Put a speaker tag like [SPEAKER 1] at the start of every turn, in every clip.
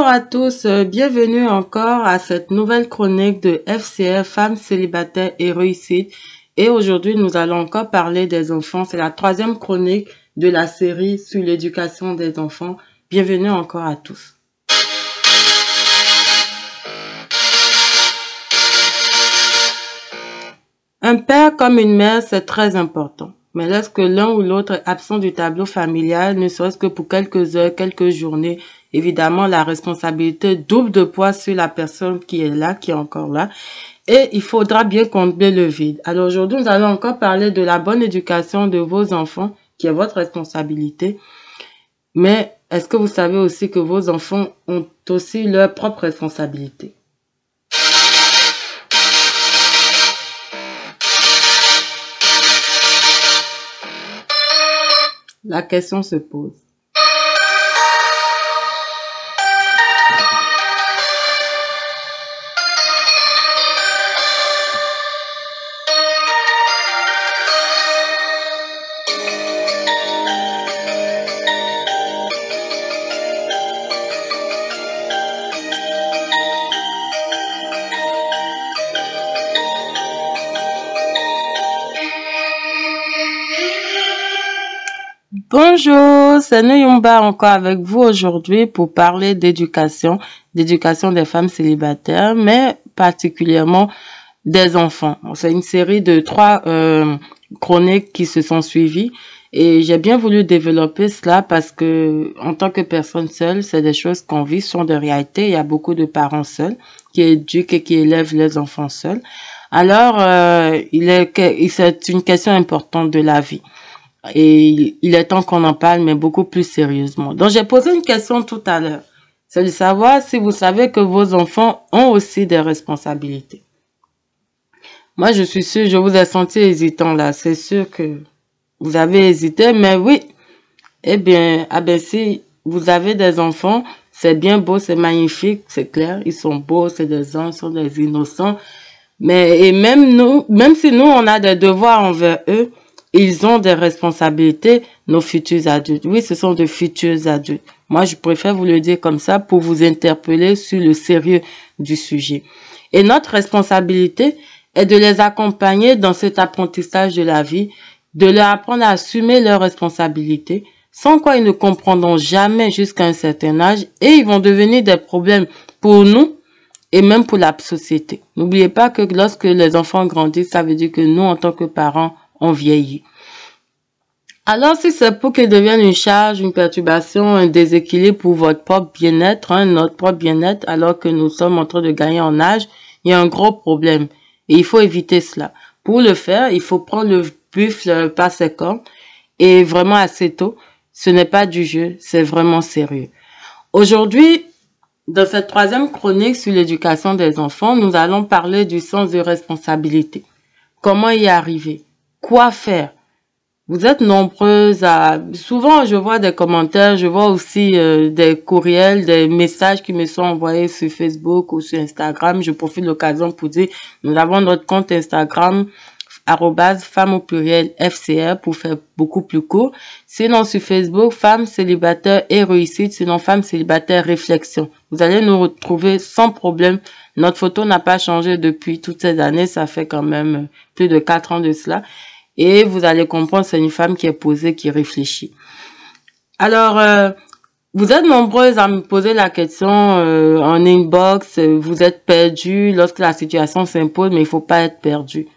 [SPEAKER 1] Bonjour à tous, euh, bienvenue encore à cette nouvelle chronique de FCF, femmes célibataires et réussite. Et aujourd'hui, nous allons encore parler des enfants. C'est la troisième chronique de la série sur l'éducation des enfants. Bienvenue encore à tous. Un père comme une mère, c'est très important. Mais lorsque l'un ou l'autre est absent du tableau familial, ne serait-ce que pour quelques heures, quelques journées, évidemment, la responsabilité double de poids sur la personne qui est là, qui est encore là. Et il faudra bien combler le vide. Alors aujourd'hui, nous allons encore parler de la bonne éducation de vos enfants, qui est votre responsabilité. Mais est-ce que vous savez aussi que vos enfants ont aussi leur propre responsabilité? La question se pose. Bonjour, c'est Nuyumba encore avec vous aujourd'hui pour parler d'éducation, d'éducation des femmes célibataires, mais particulièrement des enfants. C'est une série de trois euh, chroniques qui se sont suivies et j'ai bien voulu développer cela parce que en tant que personne seule, c'est des choses qu'on vit, sont de réalité. Il y a beaucoup de parents seuls qui éduquent et qui élèvent les enfants seuls. Alors, euh, c'est une question importante de la vie. Et il est temps qu'on en parle, mais beaucoup plus sérieusement. Donc, j'ai posé une question tout à l'heure. C'est de savoir si vous savez que vos enfants ont aussi des responsabilités. Moi, je suis sûre, je vous ai senti hésitant là. C'est sûr que vous avez hésité, mais oui. Eh bien, ah ben si vous avez des enfants, c'est bien beau, c'est magnifique, c'est clair. Ils sont beaux, c'est des anges, sont des innocents. Mais, et même nous, même si nous, on a des devoirs envers eux, ils ont des responsabilités, nos futurs adultes. Oui, ce sont de futurs adultes. Moi, je préfère vous le dire comme ça pour vous interpeller sur le sérieux du sujet. Et notre responsabilité est de les accompagner dans cet apprentissage de la vie, de leur apprendre à assumer leurs responsabilités, sans quoi ils ne comprendront jamais jusqu'à un certain âge et ils vont devenir des problèmes pour nous et même pour la société. N'oubliez pas que lorsque les enfants grandissent, ça veut dire que nous, en tant que parents, on vieillit. Alors, si c'est pour qu'ils deviennent une charge, une perturbation, un déséquilibre pour votre propre bien-être, hein, notre propre bien-être, alors que nous sommes en train de gagner en âge, il y a un gros problème. Et il faut éviter cela. Pour le faire, il faut prendre le buffle par ses cornes et vraiment assez tôt. Ce n'est pas du jeu, c'est vraiment sérieux. Aujourd'hui, dans cette troisième chronique sur l'éducation des enfants, nous allons parler du sens de responsabilité. Comment y arriver? Quoi faire. Vous êtes nombreuses à... Souvent, je vois des commentaires, je vois aussi euh, des courriels, des messages qui me sont envoyés sur Facebook ou sur Instagram. Je profite de l'occasion pour dire, nous avons notre compte Instagram, arrobase femme au pluriel FCR pour faire beaucoup plus court. Sinon, sur Facebook, femme célibataire et réussite, sinon femme célibataire réflexion. Vous allez nous retrouver sans problème. Notre photo n'a pas changé depuis toutes ces années. Ça fait quand même plus de quatre ans de cela. Et vous allez comprendre, c'est une femme qui est posée, qui réfléchit. Alors, euh, vous êtes nombreuses à me poser la question euh, en inbox, vous êtes perdu lorsque la situation s'impose, mais il faut pas être perdu.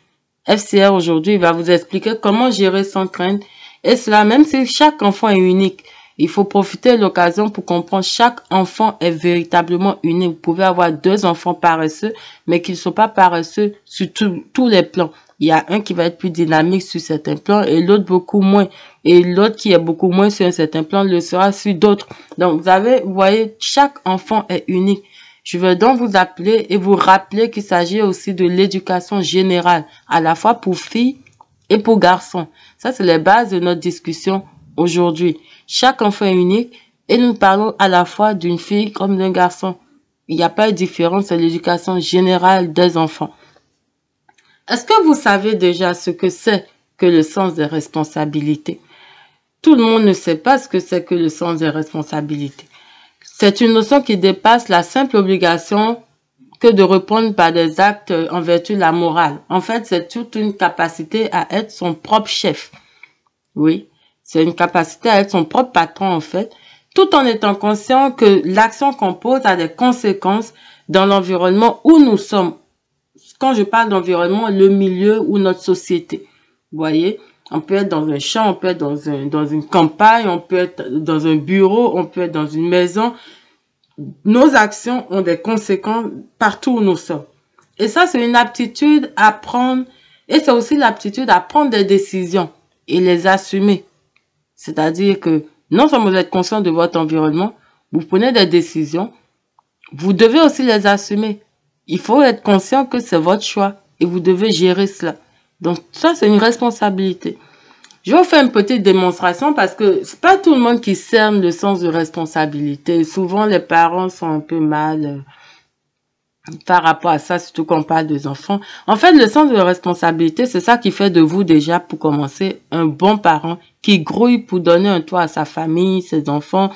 [SPEAKER 1] FCR aujourd'hui va vous expliquer comment gérer sans crainte. Et cela, même si chaque enfant est unique, il faut profiter de l'occasion pour comprendre chaque enfant est véritablement unique. Vous pouvez avoir deux enfants paresseux, mais qui ne sont pas paresseux sur tous les plans il y a un qui va être plus dynamique sur certains plans et l'autre beaucoup moins. Et l'autre qui est beaucoup moins sur un certain plan le sera sur d'autres. Donc, vous avez, vous voyez, chaque enfant est unique. Je veux donc vous appeler et vous rappeler qu'il s'agit aussi de l'éducation générale, à la fois pour filles et pour garçons. Ça, c'est les bases de notre discussion aujourd'hui. Chaque enfant est unique et nous parlons à la fois d'une fille comme d'un garçon. Il n'y a pas de différence, c'est l'éducation générale des enfants. Est-ce que vous savez déjà ce que c'est que le sens des responsabilités? Tout le monde ne sait pas ce que c'est que le sens des responsabilités. C'est une notion qui dépasse la simple obligation que de répondre par des actes en vertu de la morale. En fait, c'est toute une capacité à être son propre chef. Oui, c'est une capacité à être son propre patron, en fait, tout en étant conscient que l'action qu'on pose a des conséquences dans l'environnement où nous sommes. Quand je parle d'environnement, le milieu ou notre société. Vous voyez, on peut être dans un champ, on peut être dans, un, dans une campagne, on peut être dans un bureau, on peut être dans une maison. Nos actions ont des conséquences partout où nous sommes. Et ça, c'est une aptitude à prendre, et c'est aussi l'aptitude à prendre des décisions et les assumer. C'est-à-dire que non seulement vous êtes conscient de votre environnement, vous prenez des décisions, vous devez aussi les assumer. Il faut être conscient que c'est votre choix et vous devez gérer cela. Donc ça, c'est une responsabilité. Je vais vous faire une petite démonstration parce que c'est pas tout le monde qui cerne le sens de responsabilité. Souvent, les parents sont un peu mal euh, par rapport à ça, surtout quand on parle des enfants. En fait, le sens de responsabilité, c'est ça qui fait de vous déjà, pour commencer, un bon parent qui grouille pour donner un toit à sa famille, ses enfants,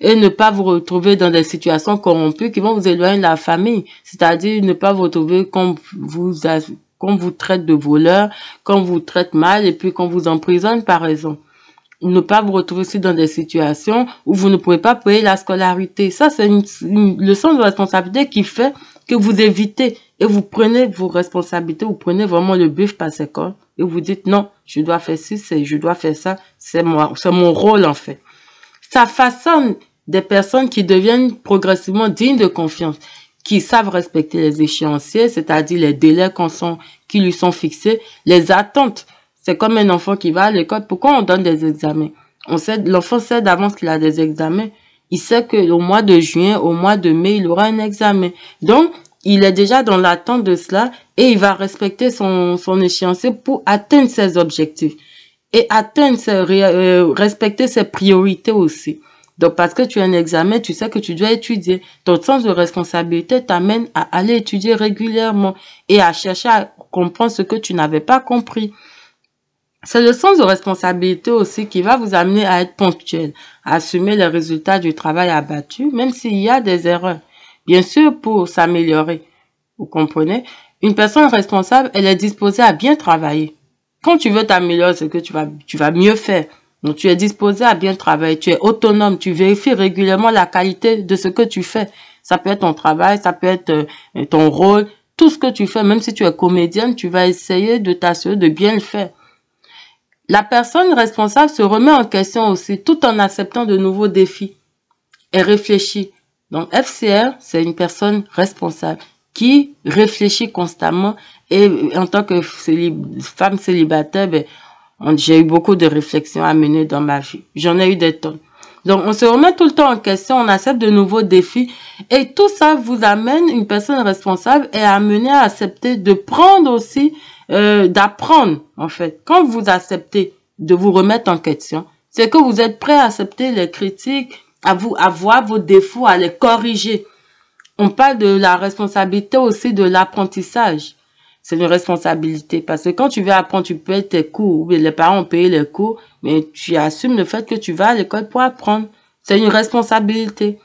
[SPEAKER 1] et ne pas vous retrouver dans des situations corrompues qui vont vous éloigner de la famille. C'est-à-dire ne pas vous retrouver comme vous qu'on vous traite de voleur, qu'on vous traite mal et puis qu'on vous emprisonne par raison. Ne pas vous retrouver aussi dans des situations où vous ne pouvez pas payer la scolarité. Ça, c'est une, leçon de responsabilité qui fait que vous évitez et vous prenez vos responsabilités, vous prenez vraiment le bœuf par ses corps et vous dites non, je dois faire ci, je dois faire ça, c'est mon rôle en fait. Ça façonne des personnes qui deviennent progressivement dignes de confiance qui savent respecter les échéanciers, c'est-à-dire les délais qui lui sont fixés, les attentes. C'est comme un enfant qui va à l'école. Pourquoi on donne des examens? On sait, l'enfant sait d'avance qu'il a des examens. Il sait que au mois de juin, au mois de mai, il aura un examen. Donc, il est déjà dans l'attente de cela et il va respecter son, son échéancier pour atteindre ses objectifs et atteindre euh, respecter ses priorités aussi. Donc, parce que tu as un examen, tu sais que tu dois étudier. Ton sens de responsabilité t'amène à aller étudier régulièrement et à chercher à comprendre ce que tu n'avais pas compris. C'est le sens de responsabilité aussi qui va vous amener à être ponctuel, à assumer les résultats du travail abattu, même s'il y a des erreurs. Bien sûr, pour s'améliorer. Vous comprenez? Une personne responsable, elle est disposée à bien travailler. Quand tu veux t'améliorer, c'est que tu vas, tu vas mieux faire. Donc tu es disposé à bien travailler, tu es autonome, tu vérifies régulièrement la qualité de ce que tu fais. Ça peut être ton travail, ça peut être euh, ton rôle, tout ce que tu fais, même si tu es comédienne, tu vas essayer de t'assurer de bien le faire. La personne responsable se remet en question aussi tout en acceptant de nouveaux défis et réfléchit. Donc FCR, c'est une personne responsable qui réfléchit constamment et en tant que femme célibataire, ben, j'ai eu beaucoup de réflexions à mener dans ma vie. J'en ai eu des tonnes. Donc, on se remet tout le temps en question, on accepte de nouveaux défis et tout ça vous amène, une personne responsable est amenée à accepter de prendre aussi, euh, d'apprendre en fait. Quand vous acceptez de vous remettre en question, c'est que vous êtes prêt à accepter les critiques, à vous, à voir vos défauts, à les corriger. On parle de la responsabilité aussi de l'apprentissage c'est une responsabilité. Parce que quand tu veux apprendre, tu payes tes cours. Les parents ont payé les cours, mais tu assumes le fait que tu vas à l'école pour apprendre. C'est une responsabilité.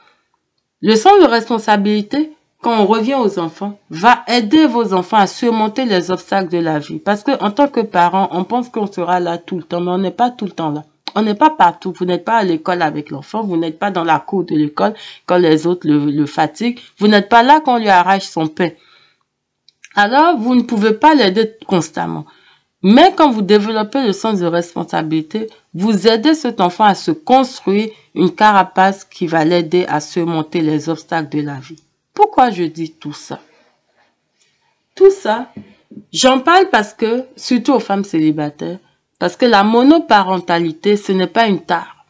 [SPEAKER 1] Le sens de responsabilité, quand on revient aux enfants, va aider vos enfants à surmonter les obstacles de la vie. Parce que en tant que parent, on pense qu'on sera là tout le temps, mais on n'est pas tout le temps là. On n'est pas partout. Vous n'êtes pas à l'école avec l'enfant. Vous n'êtes pas dans la cour de l'école quand les autres le fatiguent. Vous n'êtes pas là quand on lui arrache son pain alors vous ne pouvez pas l'aider constamment. Mais quand vous développez le sens de responsabilité, vous aidez cet enfant à se construire une carapace qui va l'aider à surmonter les obstacles de la vie. Pourquoi je dis tout ça? Tout ça, j'en parle parce que, surtout aux femmes célibataires, parce que la monoparentalité, ce n'est pas une tare.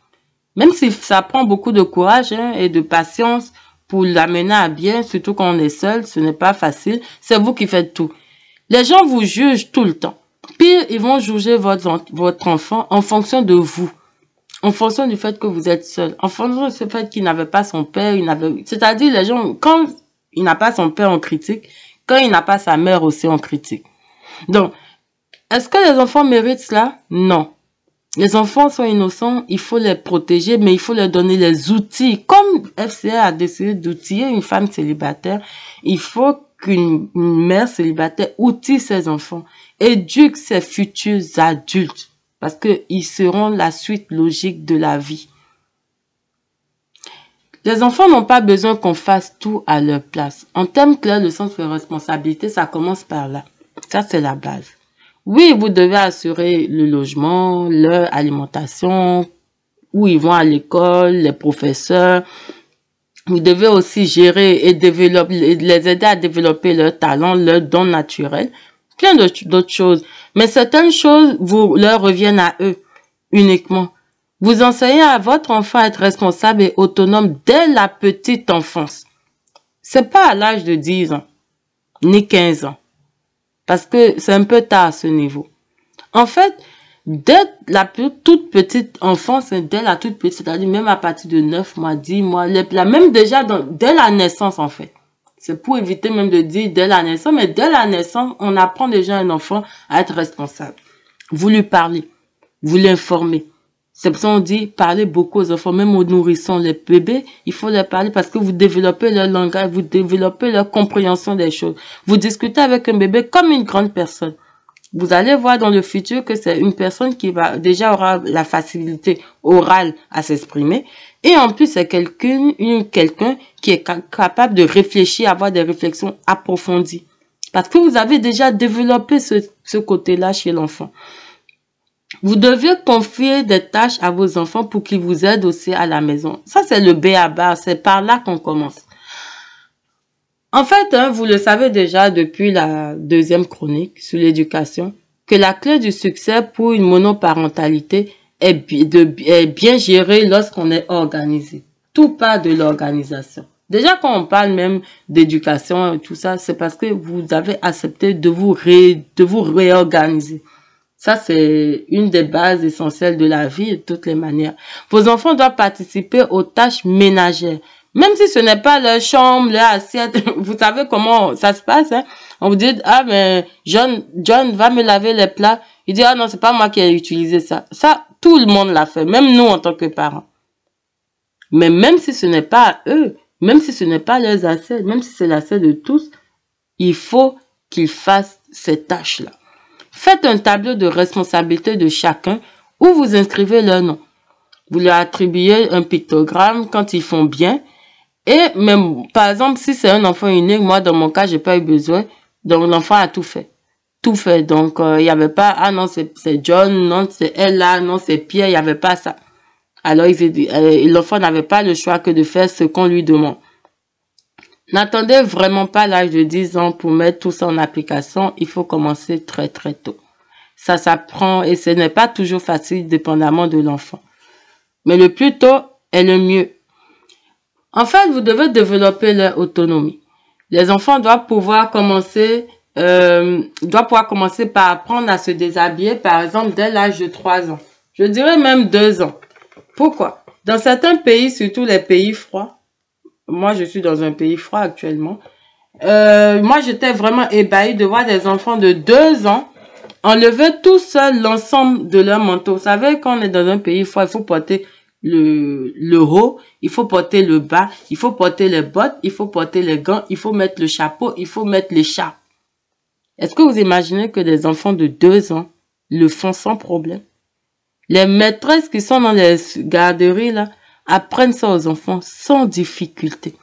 [SPEAKER 1] Même si ça prend beaucoup de courage hein, et de patience, pour l'amener à bien, surtout quand on est seul, ce n'est pas facile. C'est vous qui faites tout. Les gens vous jugent tout le temps. Pire, ils vont juger votre, votre enfant en fonction de vous. En fonction du fait que vous êtes seul. En fonction du fait qu'il n'avait pas son père, il n'avait, c'est-à-dire les gens, quand il n'a pas son père en critique, quand il n'a pas sa mère aussi en critique. Donc, est-ce que les enfants méritent cela? Non. Les enfants sont innocents, il faut les protéger, mais il faut leur donner les outils. Comme FCA a décidé d'outiller une femme célibataire, il faut qu'une mère célibataire outille ses enfants, éduque ses futurs adultes, parce qu'ils seront la suite logique de la vie. Les enfants n'ont pas besoin qu'on fasse tout à leur place. En termes clairs, le sens de responsabilité, ça commence par là. Ça, c'est la base. Oui, vous devez assurer le logement, leur alimentation, où ils vont à l'école, les professeurs. Vous devez aussi gérer et développer, les aider à développer leur talent, leur don naturel, plein d'autres choses. Mais certaines choses vous leur reviennent à eux uniquement. Vous enseignez à votre enfant à être responsable et autonome dès la petite enfance. C'est pas à l'âge de 10 ans, ni 15 ans. Parce que c'est un peu tard à ce niveau. En fait, dès la toute petite enfance, dès la toute petite, c'est-à-dire même à partir de 9 mois, 10 mois, même déjà dès la naissance en fait. C'est pour éviter même de dire dès la naissance, mais dès la naissance, on apprend déjà un enfant à être responsable. Vous lui parlez, vous l'informez, c'est pour ça qu'on dit parler beaucoup aux enfants, même aux nourrissons, les bébés, il faut les parler parce que vous développez leur langage, vous développez leur compréhension des choses. Vous discutez avec un bébé comme une grande personne. Vous allez voir dans le futur que c'est une personne qui va déjà aura la facilité orale à s'exprimer et en plus c'est quelqu'un quelqu'un qui est capable de réfléchir, avoir des réflexions approfondies. Parce que vous avez déjà développé ce, ce côté-là chez l'enfant. Vous devez confier des tâches à vos enfants pour qu'ils vous aident aussi à la maison. Ça, c'est le B à bas. C'est par là qu'on commence. En fait, hein, vous le savez déjà depuis la deuxième chronique sur l'éducation, que la clé du succès pour une monoparentalité est, de, bien gérée lorsqu'on est organisé. Tout part de l'organisation. Déjà, quand on parle même d'éducation et tout ça, c'est parce que vous avez accepté de vous, de vous réorganiser. Ça, c'est une des bases essentielles de la vie de toutes les manières. Vos enfants doivent participer aux tâches ménagères. Même si ce n'est pas leur chambre, leur assiette, vous savez comment ça se passe. Hein? On vous dit, ah mais John, John va me laver les plats. Il dit, ah non, c'est pas moi qui ai utilisé ça. Ça, tout le monde l'a fait, même nous en tant que parents. Mais même si ce n'est pas eux, même si ce n'est pas leurs assiettes, même si c'est l'assiette de tous, il faut qu'ils fassent ces tâches-là. Faites un tableau de responsabilité de chacun où vous inscrivez leur nom. Vous leur attribuez un pictogramme quand ils font bien. Et même, par exemple, si c'est un enfant unique, moi, dans mon cas, j'ai pas eu besoin. Donc, l'enfant a tout fait. Tout fait. Donc, euh, il n'y avait pas, ah non, c'est John, non, c'est elle là, non, c'est Pierre, il n'y avait pas ça. Alors, euh, l'enfant n'avait pas le choix que de faire ce qu'on lui demande. N'attendez vraiment pas l'âge de 10 ans pour mettre tout ça en application. Il faut commencer très très tôt. Ça s'apprend et ce n'est pas toujours facile dépendamment de l'enfant. Mais le plus tôt est le mieux. En fait, vous devez développer leur autonomie. Les enfants doivent pouvoir commencer, euh, doivent pouvoir commencer par apprendre à se déshabiller, par exemple, dès l'âge de 3 ans. Je dirais même 2 ans. Pourquoi? Dans certains pays, surtout les pays froids, moi, je suis dans un pays froid actuellement. Euh, moi, j'étais vraiment ébahie de voir des enfants de deux ans enlever tout seul l'ensemble de leur manteau. Vous savez, quand on est dans un pays froid, il faut porter le, le haut, il faut porter le bas, il faut porter les bottes, il faut porter les gants, il faut mettre le chapeau, il faut mettre l'écharpe. Est-ce que vous imaginez que des enfants de deux ans le font sans problème? Les maîtresses qui sont dans les garderies, là, apprennent ça aux enfants sans difficulté.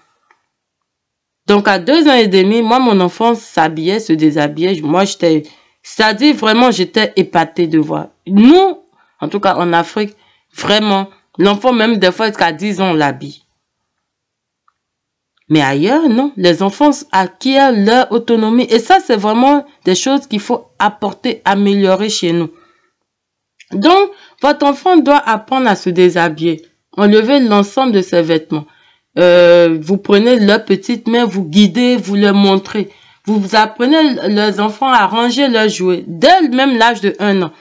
[SPEAKER 1] Donc à deux ans et demi, moi mon enfant s'habillait, se déshabillait. Moi j'étais, c'est-à-dire vraiment j'étais épatée de voir. Nous, en tout cas en Afrique, vraiment, l'enfant même des fois jusqu'à 10 ans l'habille. Mais ailleurs, non. Les enfants acquièrent leur autonomie. Et ça, c'est vraiment des choses qu'il faut apporter, améliorer chez nous. Donc, votre enfant doit apprendre à se déshabiller. Enlevez l'ensemble de ses vêtements. Euh, vous prenez leurs petites mains, vous guidez, vous leur montrez. Vous, apprenez leurs enfants à ranger leurs jouets dès même l'âge de un an.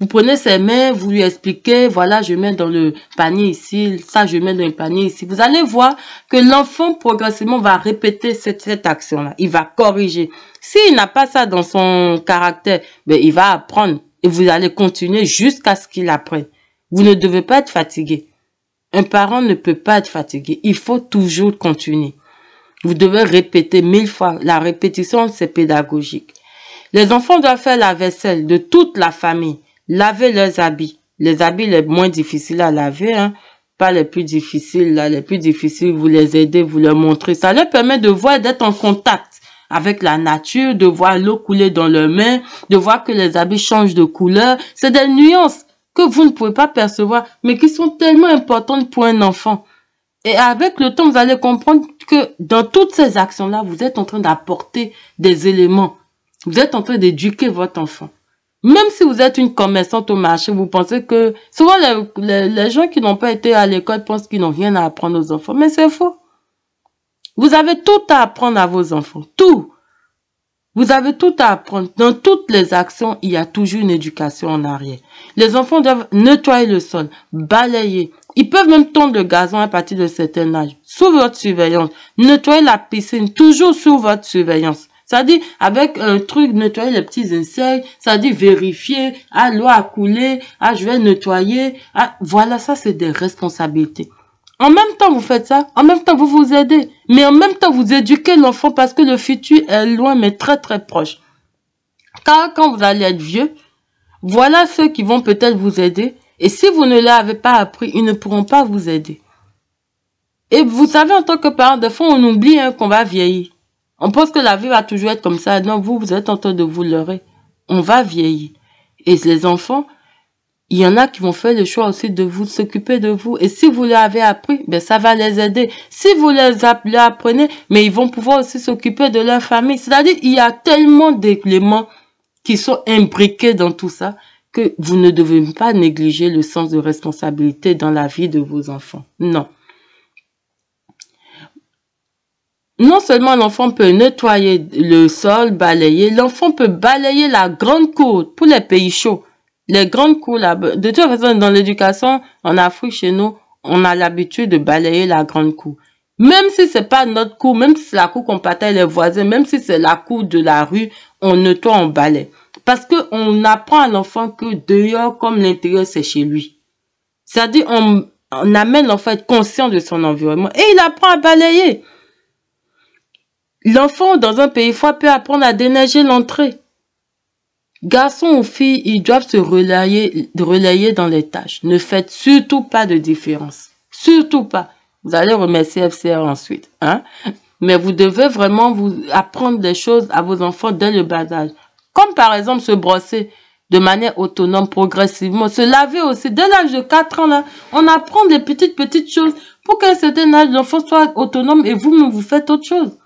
[SPEAKER 1] Vous prenez ses mains, vous lui expliquez, voilà, je mets dans le panier ici, ça, je mets dans le panier ici. Vous allez voir que l'enfant progressivement va répéter cette, cette action-là. Il va corriger. S'il n'a pas ça dans son caractère, ben, il va apprendre et vous allez continuer jusqu'à ce qu'il apprenne. Vous ne devez pas être fatigué. Un parent ne peut pas être fatigué. Il faut toujours continuer. Vous devez répéter mille fois. La répétition, c'est pédagogique. Les enfants doivent faire la vaisselle de toute la famille, laver leurs habits. Les habits les moins difficiles à laver, hein, pas les plus difficiles, là, les plus difficiles, vous les aidez, vous leur montrez. Ça leur permet de voir, d'être en contact avec la nature, de voir l'eau couler dans leurs mains, de voir que les habits changent de couleur. C'est des nuances que vous ne pouvez pas percevoir, mais qui sont tellement importantes pour un enfant. Et avec le temps, vous allez comprendre que dans toutes ces actions-là, vous êtes en train d'apporter des éléments. Vous êtes en train d'éduquer votre enfant. Même si vous êtes une commerçante au marché, vous pensez que... Souvent, les, les gens qui n'ont pas été à l'école pensent qu'ils n'ont rien à apprendre aux enfants. Mais c'est faux. Vous avez tout à apprendre à vos enfants. Tout. Vous avez tout à apprendre. Dans toutes les actions, il y a toujours une éducation en arrière. Les enfants doivent nettoyer le sol, balayer. Ils peuvent même tondre le gazon à partir de certain âge. Sous votre surveillance. Nettoyer la piscine, toujours sous votre surveillance. Ça dit, avec un truc, nettoyer les petits insectes. Ça dit, vérifier. Ah, l'eau a coulé. Ah, je vais nettoyer. Ah, voilà, ça, c'est des responsabilités. En même temps, vous faites ça. En même temps, vous vous aidez. Mais en même temps, vous éduquez l'enfant parce que le futur est loin, mais très, très proche. Car quand vous allez être vieux, voilà ceux qui vont peut-être vous aider. Et si vous ne l'avez pas appris, ils ne pourront pas vous aider. Et vous savez, en tant que parent, de fois, on oublie hein, qu'on va vieillir. On pense que la vie va toujours être comme ça. Non, vous, vous êtes en train de vous leurrer. On va vieillir. Et les enfants, il y en a qui vont faire le choix aussi de vous s'occuper de vous. Et si vous l'avez appris, ben ça va les aider. Si vous les apprenez, mais ils vont pouvoir aussi s'occuper de leur famille. C'est-à-dire, il y a tellement d'éléments qui sont imbriqués dans tout ça que vous ne devez pas négliger le sens de responsabilité dans la vie de vos enfants. Non. Non seulement l'enfant peut nettoyer le sol, balayer, l'enfant peut balayer la grande cour pour les pays chauds les grandes cours là, de toute façon, dans l'éducation, en Afrique, chez nous, on a l'habitude de balayer la grande cour. Même si c'est pas notre cour, même si c'est la cour qu'on partage les voisins, même si c'est la cour de la rue, on nettoie, on balaye. Parce que on apprend à l'enfant que dehors comme l'intérieur, c'est chez lui. C'est-à-dire, on, on amène l'enfant à être conscient de son environnement et il apprend à balayer. L'enfant dans un pays froid peut apprendre à déneiger l'entrée. Garçons ou filles, ils doivent se relayer, dans les tâches. Ne faites surtout pas de différence. Surtout pas. Vous allez remercier FCR ensuite. Hein? Mais vous devez vraiment vous apprendre des choses à vos enfants dès le bas âge. Comme par exemple se brosser de manière autonome progressivement. Se laver aussi. Dès l'âge de 4 ans, là, on apprend des petites, petites choses pour qu'à un certain âge, l'enfant soit autonome et vous-même, vous faites autre chose.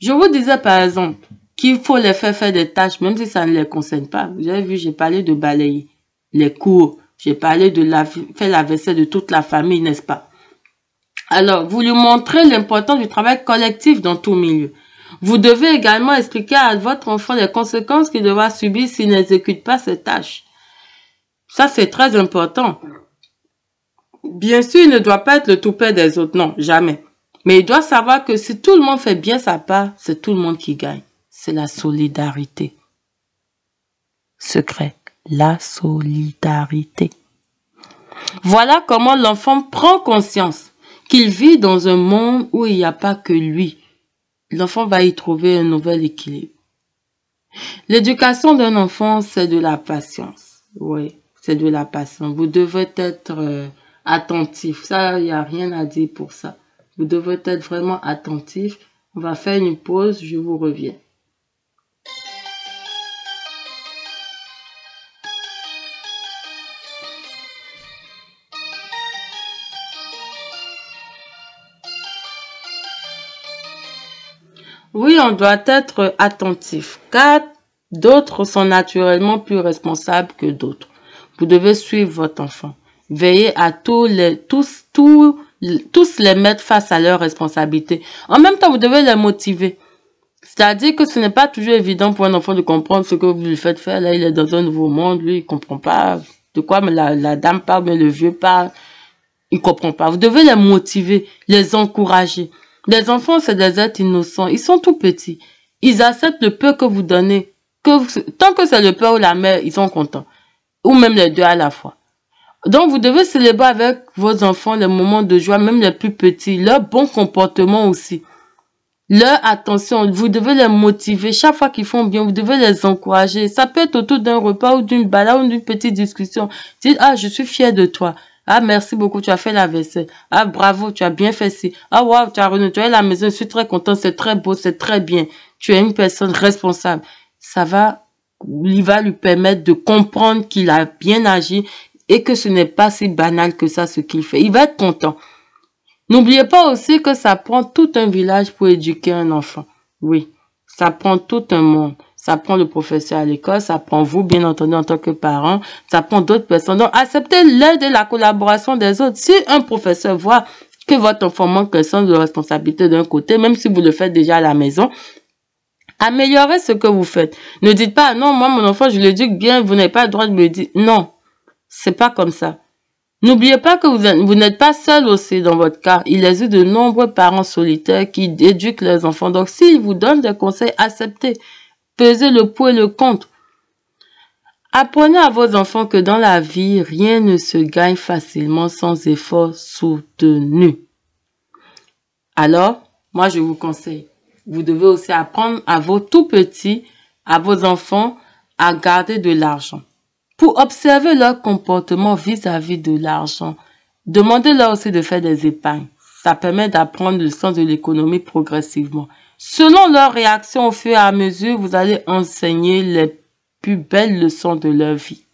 [SPEAKER 1] Je vous disais par exemple, qu'il faut les faire faire des tâches, même si ça ne les concerne pas. Vous avez vu, j'ai parlé de balayer les cours, j'ai parlé de la, faire la vaisselle de toute la famille, n'est-ce pas? Alors, vous lui montrez l'importance du travail collectif dans tout milieu. Vous devez également expliquer à votre enfant les conséquences qu'il devra subir s'il n'exécute pas ses tâches. Ça, c'est très important. Bien sûr, il ne doit pas être le toupet des autres, non, jamais. Mais il doit savoir que si tout le monde fait bien sa part, c'est tout le monde qui gagne c'est la solidarité. Secret, la solidarité. Voilà comment l'enfant prend conscience qu'il vit dans un monde où il n'y a pas que lui. L'enfant va y trouver un nouvel équilibre. L'éducation d'un enfant, c'est de la patience. Oui, c'est de la patience. Vous devez être euh, attentif. Ça, il n'y a rien à dire pour ça. Vous devez être vraiment attentif. On va faire une pause, je vous reviens. Oui, on doit être attentif, car d'autres sont naturellement plus responsables que d'autres. Vous devez suivre votre enfant. Veillez à tous les, tous, tous, tous les mettre face à leurs responsabilités. En même temps, vous devez les motiver. C'est-à-dire que ce n'est pas toujours évident pour un enfant de comprendre ce que vous lui faites faire. Là, il est dans un nouveau monde, lui, il comprend pas de quoi mais la, la dame parle, mais le vieux parle. Il comprend pas. Vous devez les motiver, les encourager. Les enfants, c'est des êtres innocents. Ils sont tout petits. Ils acceptent le peu que vous donnez. tant que c'est le père ou la mère, ils sont contents. Ou même les deux à la fois. Donc, vous devez célébrer avec vos enfants les moments de joie, même les plus petits, leur bon comportement aussi. Leur attention, vous devez les motiver. Chaque fois qu'ils font bien, vous devez les encourager. Ça peut être autour d'un repas ou d'une balade ou d'une petite discussion. Dites, ah, je suis fier de toi. Ah, merci beaucoup, tu as fait la vaisselle. Ah, bravo, tu as bien fait ci. Ah, waouh, tu as renouvelé la maison, je suis très content, c'est très beau, c'est très bien. Tu es une personne responsable. Ça va, il va lui permettre de comprendre qu'il a bien agi et que ce n'est pas si banal que ça ce qu'il fait. Il va être content. N'oubliez pas aussi que ça prend tout un village pour éduquer un enfant. Oui, ça prend tout un monde. Ça prend le professeur à l'école, ça prend vous, bien entendu, en tant que parent, ça prend d'autres personnes. Donc, acceptez l'aide et la collaboration des autres. Si un professeur voit que votre enfant manque un sens de responsabilité d'un côté, même si vous le faites déjà à la maison, améliorez ce que vous faites. Ne dites pas, non, moi, mon enfant, je l'éduque bien, vous n'avez pas le droit de me dire. Non, c'est pas comme ça. N'oubliez pas que vous, n'êtes pas seul aussi dans votre cas. Il existe de nombreux parents solitaires qui éduquent leurs enfants. Donc, s'ils vous donnent des conseils, acceptez. Pesez le pour et le contre. Apprenez à vos enfants que dans la vie, rien ne se gagne facilement sans effort soutenu. Alors, moi, je vous conseille, vous devez aussi apprendre à vos tout petits, à vos enfants, à garder de l'argent pour observer leur comportement vis-à-vis de l'argent. Demandez-leur aussi de faire des épargnes. Ça permet d'apprendre le sens de l'économie progressivement. Selon leur réaction au fur et à mesure, vous allez enseigner les plus belles leçons de leur vie.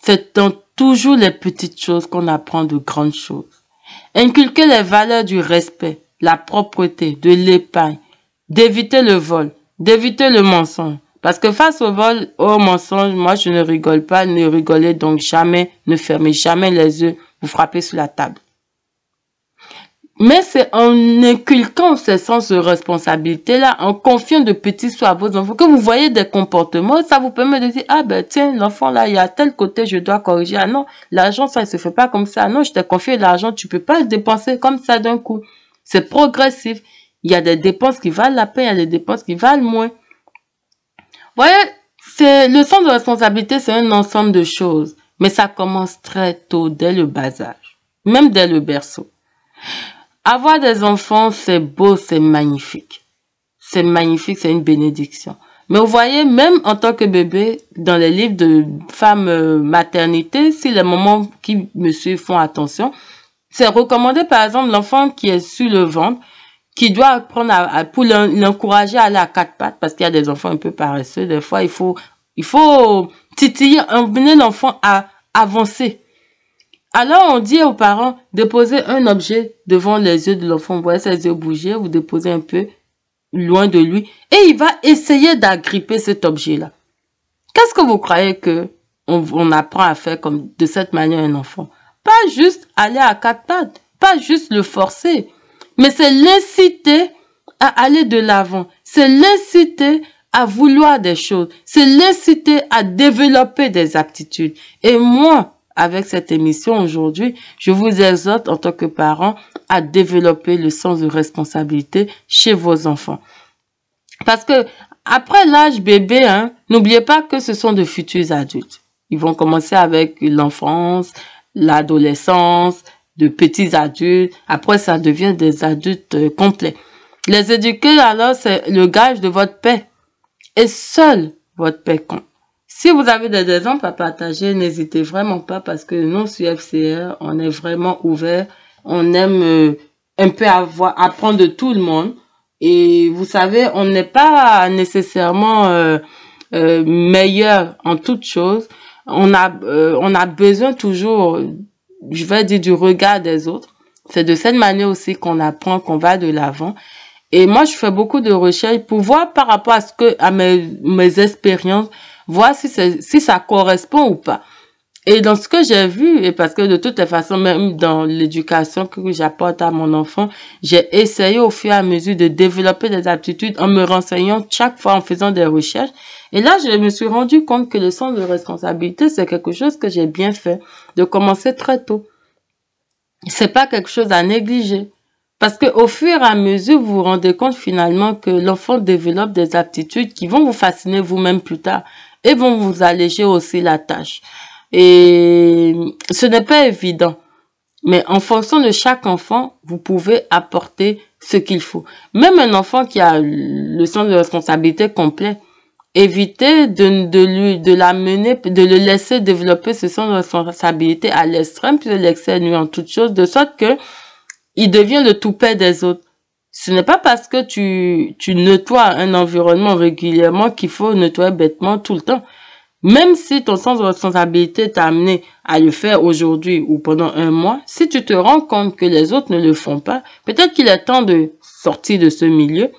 [SPEAKER 1] C'est dans toujours les petites choses qu'on apprend de grandes choses. Inculquer les valeurs du respect, la propreté, de l'épargne, d'éviter le vol, d'éviter le mensonge, parce que face au vol, au mensonge, moi je ne rigole pas, ne rigolez donc jamais, ne fermez jamais les yeux, vous frappez sur la table. Mais c'est en inculquant ce sens de responsabilité-là, en confiant de petits soins à vos enfants, que vous voyez des comportements, ça vous permet de dire, ah ben tiens, l'enfant là, il y a tel côté, je dois corriger. Ah non, l'argent, ça ne se fait pas comme ça. Ah non, je t'ai confié l'argent, tu peux pas le dépenser comme ça d'un coup. C'est progressif. Il y a des dépenses qui valent la peine, il y a des dépenses qui valent moins voyez, c'est le sens de responsabilité, c'est un ensemble de choses, mais ça commence très tôt, dès le bas âge, même dès le berceau. Avoir des enfants, c'est beau, c'est magnifique. C'est magnifique, c'est une bénédiction. Mais vous voyez, même en tant que bébé, dans les livres de femmes euh, maternité, si les mamans qui me suivent font attention, c'est recommandé par exemple l'enfant qui est sur le ventre, qui doit apprendre à, pour l'encourager à aller à quatre pattes parce qu'il y a des enfants un peu paresseux. Des fois, il faut, il faut titiller, emmener l'enfant à avancer. Alors, on dit aux parents, déposez un objet devant les yeux de l'enfant. Vous voyez ses yeux bouger, vous déposez un peu loin de lui et il va essayer d'agripper cet objet-là. Qu'est-ce que vous croyez que on, on apprend à faire comme de cette manière un enfant? Pas juste aller à quatre pattes, pas juste le forcer mais c'est l'inciter à aller de l'avant. C'est l'inciter à vouloir des choses. C'est l'inciter à développer des aptitudes. Et moi, avec cette émission aujourd'hui, je vous exhorte en tant que parent à développer le sens de responsabilité chez vos enfants. Parce que après l'âge bébé, hein, n'oubliez pas que ce sont de futurs adultes. Ils vont commencer avec l'enfance, l'adolescence, de petits adultes. Après, ça devient des adultes euh, complets. Les éduquer, alors, c'est le gage de votre paix. Et seul votre paix compte. Si vous avez des exemples à partager, n'hésitez vraiment pas parce que nous, sur FCR, on est vraiment ouvert. On aime euh, un peu avoir, apprendre de tout le monde. Et vous savez, on n'est pas nécessairement euh, meilleur en toutes choses. On a, on a besoin toujours je vais dire, du regard des autres. C'est de cette manière aussi qu'on apprend, qu'on va de l'avant. Et moi, je fais beaucoup de recherches pour voir par rapport à ce que, à mes, mes expériences, voir si, si ça correspond ou pas. Et dans ce que j'ai vu, et parce que de toutes les façons, même dans l'éducation que j'apporte à mon enfant, j'ai essayé au fur et à mesure de développer des aptitudes en me renseignant chaque fois en faisant des recherches. Et là, je me suis rendu compte que le sens de responsabilité, c'est quelque chose que j'ai bien fait, de commencer très tôt. C'est pas quelque chose à négliger. Parce que au fur et à mesure, vous vous rendez compte finalement que l'enfant développe des aptitudes qui vont vous fasciner vous-même plus tard et vont vous alléger aussi la tâche. Et ce n'est pas évident. Mais en fonction de chaque enfant, vous pouvez apporter ce qu'il faut. Même un enfant qui a le sens de responsabilité complet, évitez de, lui, de l'amener, de le laisser développer ce sens de responsabilité à l'extrême, puis de l'excès nuit en toute chose, de sorte que il devient le toupet des autres. Ce n'est pas parce que tu, tu nettoies un environnement régulièrement qu'il faut nettoyer bêtement tout le temps. Même si ton sens de responsabilité t'a amené à le faire aujourd'hui ou pendant un mois, si tu te rends compte que les autres ne le font pas, peut-être qu'il est temps de sortir de ce milieu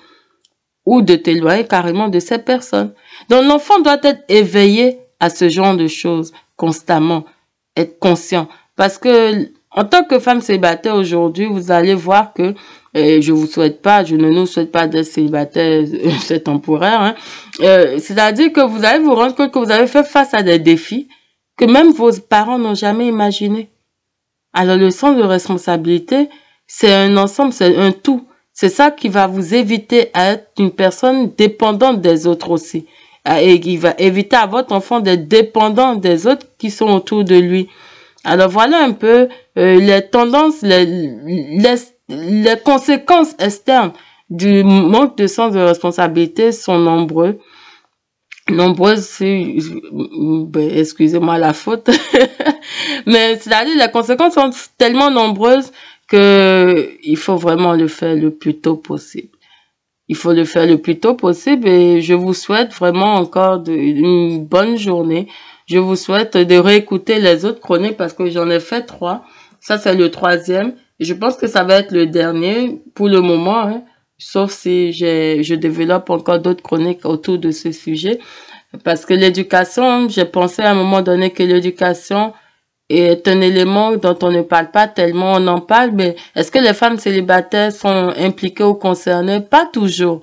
[SPEAKER 1] ou de t'éloigner carrément de ces personnes. Donc l'enfant doit être éveillé à ce genre de choses constamment, être conscient. Parce que en tant que femme célibataire aujourd'hui, vous allez voir que et je vous souhaite pas, je ne nous souhaite pas d'être célibataire, c'est temporaire. Hein. Euh, C'est-à-dire que vous allez vous rendre compte que vous avez fait face à des défis que même vos parents n'ont jamais imaginé. Alors le sens de responsabilité, c'est un ensemble, c'est un tout. C'est ça qui va vous éviter à être une personne dépendante des autres aussi. Et qui va éviter à votre enfant d'être dépendant des autres qui sont autour de lui. Alors voilà un peu euh, les tendances, les, les, les conséquences externes du manque de sens de responsabilité sont nombreux. Nombreuses, ben, excusez-moi la faute, mais c'est-à-dire les conséquences sont tellement nombreuses que il faut vraiment le faire le plus tôt possible. Il faut le faire le plus tôt possible et je vous souhaite vraiment encore une bonne journée. Je vous souhaite de réécouter les autres chroniques parce que j'en ai fait trois. Ça, c'est le troisième. Je pense que ça va être le dernier pour le moment, hein, sauf si je développe encore d'autres chroniques autour de ce sujet. Parce que l'éducation, j'ai pensé à un moment donné que l'éducation est un élément dont on ne parle pas tellement, on en parle, mais est-ce que les femmes célibataires sont impliquées ou concernées? Pas toujours.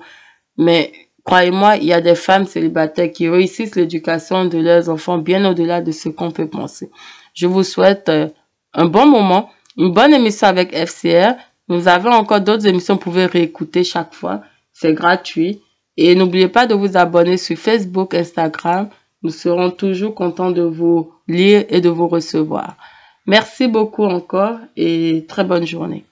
[SPEAKER 1] Mais croyez-moi, il y a des femmes célibataires qui réussissent l'éducation de leurs enfants bien au-delà de ce qu'on peut penser. Je vous souhaite euh, un bon moment une bonne émission avec FCR. Nous avons encore d'autres émissions, vous pouvez réécouter chaque fois. C'est gratuit. Et n'oubliez pas de vous abonner sur Facebook, Instagram. Nous serons toujours contents de vous lire et de vous recevoir. Merci beaucoup encore et très bonne journée.